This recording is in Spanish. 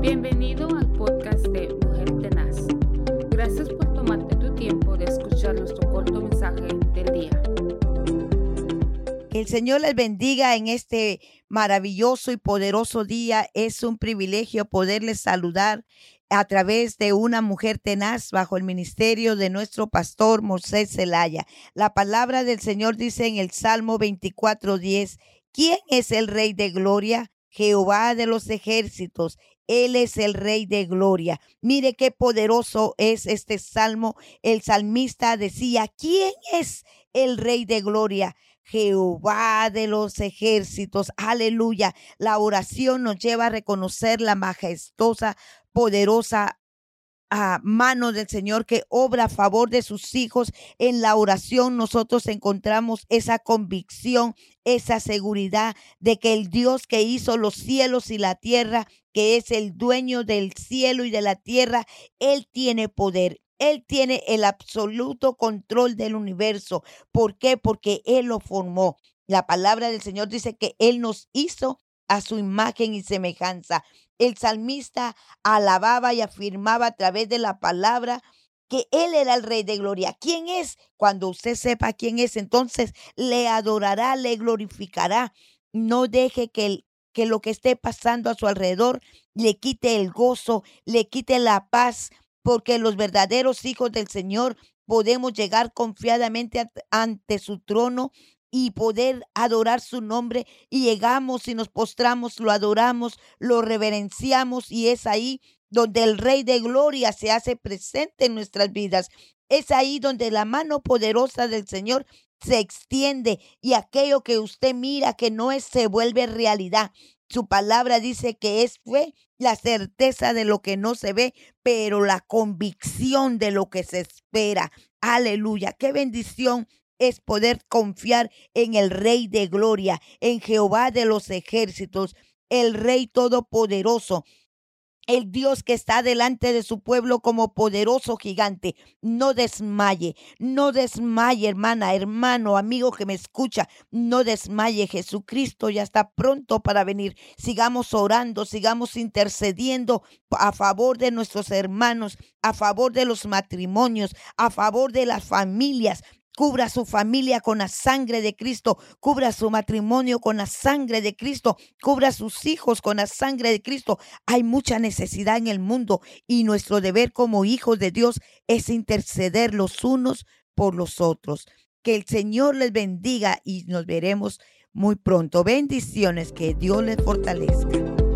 Bienvenido al podcast de Mujer Tenaz. Gracias por tomarte tu tiempo de escuchar nuestro corto mensaje del día. Que el Señor les bendiga en este maravilloso y poderoso día. Es un privilegio poderles saludar a través de una mujer tenaz bajo el ministerio de nuestro pastor Moisés Zelaya. La palabra del Señor dice en el Salmo 24:10, ¿quién es el Rey de Gloria? Jehová de los ejércitos. Él es el Rey de Gloria. Mire qué poderoso es este salmo. El salmista decía, ¿quién es el Rey de Gloria? Jehová de los ejércitos. Aleluya. La oración nos lleva a reconocer la majestuosa, poderosa a mano del Señor que obra a favor de sus hijos. En la oración nosotros encontramos esa convicción, esa seguridad de que el Dios que hizo los cielos y la tierra, que es el dueño del cielo y de la tierra, Él tiene poder. Él tiene el absoluto control del universo. ¿Por qué? Porque Él lo formó. La palabra del Señor dice que Él nos hizo a su imagen y semejanza. El salmista alababa y afirmaba a través de la palabra que Él era el Rey de Gloria. ¿Quién es? Cuando usted sepa quién es, entonces le adorará, le glorificará. No deje que, que lo que esté pasando a su alrededor le quite el gozo, le quite la paz, porque los verdaderos hijos del Señor podemos llegar confiadamente ante su trono y poder adorar su nombre y llegamos y nos postramos, lo adoramos, lo reverenciamos y es ahí donde el Rey de Gloria se hace presente en nuestras vidas. Es ahí donde la mano poderosa del Señor se extiende y aquello que usted mira que no es se vuelve realidad. Su palabra dice que es fe, la certeza de lo que no se ve, pero la convicción de lo que se espera. Aleluya, qué bendición es poder confiar en el Rey de Gloria, en Jehová de los ejércitos, el Rey Todopoderoso, el Dios que está delante de su pueblo como poderoso gigante. No desmaye, no desmaye, hermana, hermano, amigo que me escucha, no desmaye. Jesucristo ya está pronto para venir. Sigamos orando, sigamos intercediendo a favor de nuestros hermanos, a favor de los matrimonios, a favor de las familias. Cubra su familia con la sangre de Cristo. Cubra su matrimonio con la sangre de Cristo. Cubra sus hijos con la sangre de Cristo. Hay mucha necesidad en el mundo y nuestro deber como hijos de Dios es interceder los unos por los otros. Que el Señor les bendiga y nos veremos muy pronto. Bendiciones. Que Dios les fortalezca.